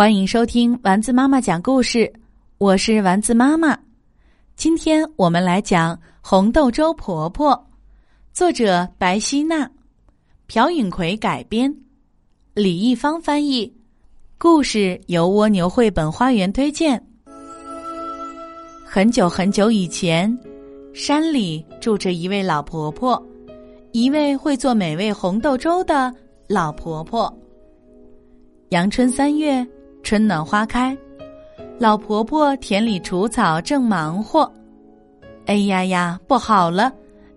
欢迎收听丸子妈妈讲故事，我是丸子妈妈。今天我们来讲《红豆粥婆婆》，作者白希娜，朴允奎改编，李易芳翻译。故事由蜗牛绘本花园推荐。很久很久以前，山里住着一位老婆婆，一位会做美味红豆粥的老婆婆。阳春三月。春暖花开，老婆婆田里除草正忙活。哎呀呀，不好了！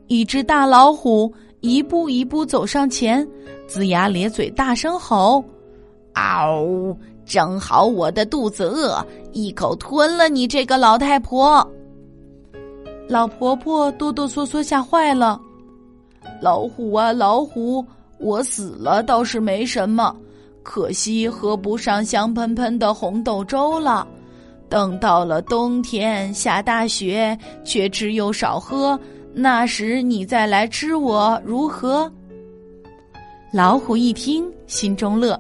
一只大老虎一步一步走上前，龇牙咧嘴，大声吼：“嗷！正好我的肚子饿，一口吞了你这个老太婆！”老婆婆哆哆嗦嗦，吓坏了。老虎啊，老虎，我死了倒是没什么。可惜喝不上香喷喷的红豆粥了，等到了冬天下大雪，却吃又少喝，那时你再来吃我如何？老虎一听，心中乐，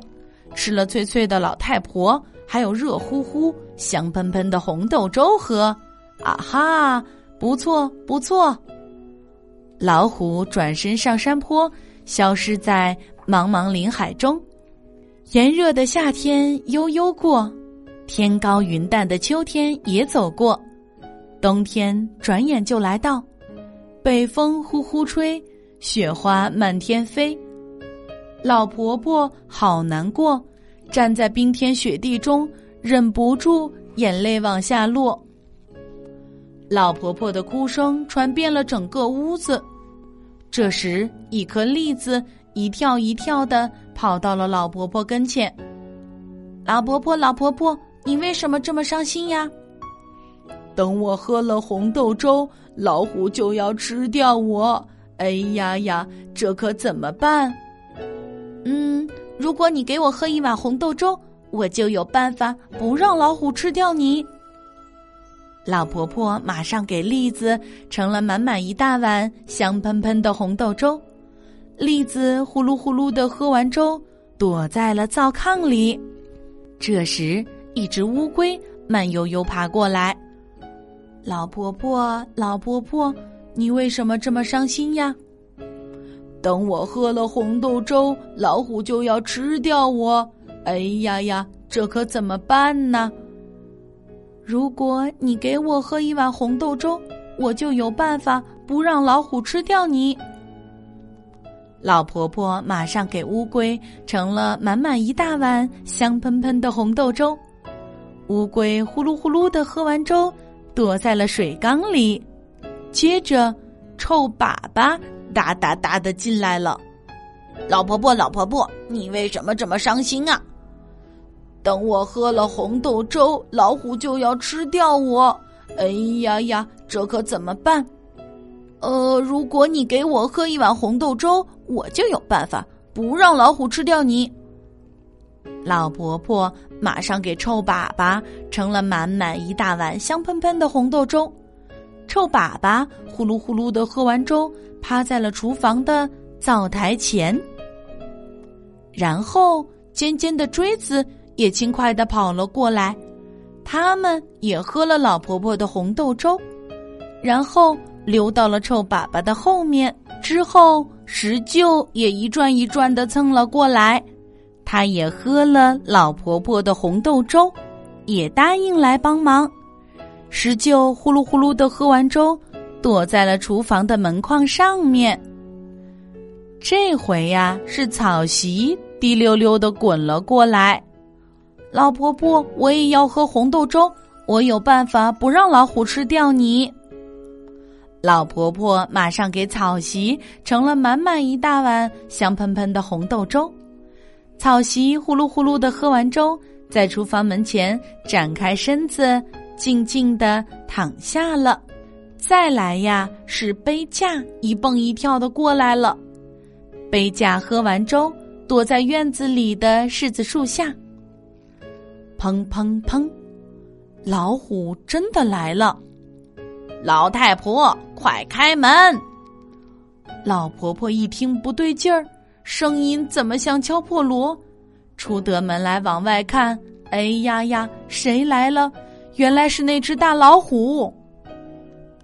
吃了脆脆的老太婆，还有热乎乎、香喷喷的红豆粥喝，啊哈，不错不错。老虎转身上山坡，消失在茫茫林海中。炎热的夏天悠悠过，天高云淡的秋天也走过，冬天转眼就来到。北风呼呼吹，雪花满天飞。老婆婆好难过，站在冰天雪地中，忍不住眼泪往下落。老婆婆的哭声传遍了整个屋子。这时，一颗栗子一跳一跳的。跑到了老婆婆跟前。老婆婆，老婆婆，你为什么这么伤心呀？等我喝了红豆粥，老虎就要吃掉我。哎呀呀，这可怎么办？嗯，如果你给我喝一碗红豆粥，我就有办法不让老虎吃掉你。老婆婆马上给栗子盛了满满一大碗香喷喷的红豆粥。栗子呼噜呼噜的喝完粥，躲在了灶炕里。这时，一只乌龟慢悠悠爬过来。老婆婆，老婆婆，你为什么这么伤心呀？等我喝了红豆粥，老虎就要吃掉我。哎呀呀，这可怎么办呢？如果你给我喝一碗红豆粥，我就有办法不让老虎吃掉你。老婆婆马上给乌龟盛了满满一大碗香喷喷的红豆粥，乌龟呼噜呼噜的喝完粥，躲在了水缸里。接着，臭粑粑哒哒哒的进来了。老婆婆，老婆婆，你为什么这么伤心啊？等我喝了红豆粥，老虎就要吃掉我。哎呀呀，这可怎么办？呃，如果你给我喝一碗红豆粥，我就有办法不让老虎吃掉你。老婆婆马上给臭粑粑盛了满满一大碗香喷喷的红豆粥。臭粑粑呼噜呼噜的喝完粥，趴在了厨房的灶台前。然后尖尖的锥子也轻快的跑了过来，他们也喝了老婆婆的红豆粥，然后。溜到了臭粑粑的后面之后，石臼也一转一转的蹭了过来，他也喝了老婆婆的红豆粥，也答应来帮忙。石臼呼噜呼噜的喝完粥，躲在了厨房的门框上面。这回呀，是草席滴溜溜的滚了过来。老婆婆，我也要喝红豆粥，我有办法不让老虎吃掉你。老婆婆马上给草席盛了满满一大碗香喷喷的红豆粥，草席呼噜呼噜的喝完粥，在厨房门前展开身子，静静的躺下了。再来呀，是杯架一蹦一跳的过来了。杯架喝完粥，躲在院子里的柿子树下。砰砰砰，老虎真的来了。老太婆，快开门！老婆婆一听不对劲儿，声音怎么像敲破锣？出得门来往外看，哎呀呀，谁来了？原来是那只大老虎！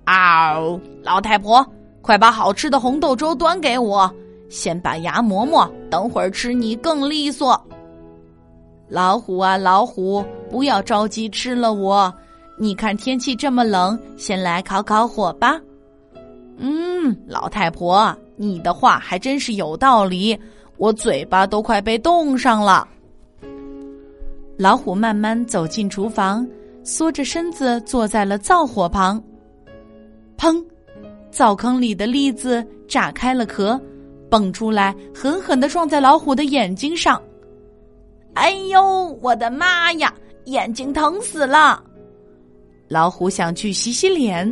嗷！老太婆，快把好吃的红豆粥端给我，先把牙磨磨，等会儿吃你更利索。老虎啊，老虎，不要着急吃了我。你看天气这么冷，先来烤烤火吧。嗯，老太婆，你的话还真是有道理，我嘴巴都快被冻上了。老虎慢慢走进厨房，缩着身子坐在了灶火旁。砰！灶坑里的栗子炸开了壳，蹦出来，狠狠的撞在老虎的眼睛上。哎呦，我的妈呀！眼睛疼死了。老虎想去洗洗脸，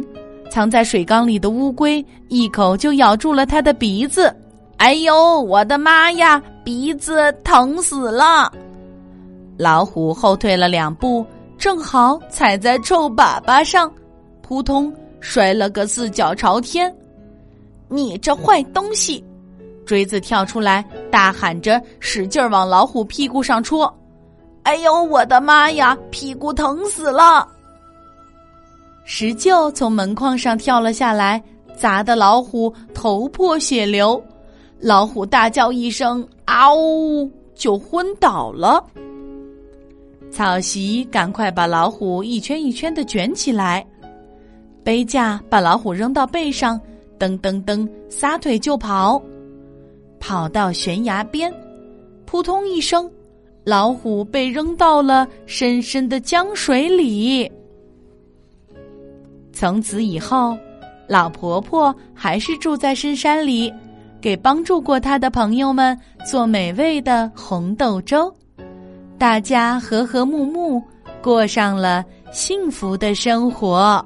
藏在水缸里的乌龟一口就咬住了他的鼻子。哎呦，我的妈呀！鼻子疼死了。老虎后退了两步，正好踩在臭粑粑上，扑通摔了个四脚朝天。你这坏东西！锥子跳出来，大喊着，使劲往老虎屁股上戳。哎呦，我的妈呀，屁股疼死了！石臼从门框上跳了下来，砸得老虎头破血流。老虎大叫一声“嗷”，就昏倒了。草席赶快把老虎一圈一圈的卷起来，背架把老虎扔到背上，噔噔噔，撒腿就跑，跑到悬崖边，扑通一声，老虎被扔到了深深的江水里。从此以后，老婆婆还是住在深山里，给帮助过她的朋友们做美味的红豆粥。大家和和睦睦，过上了幸福的生活。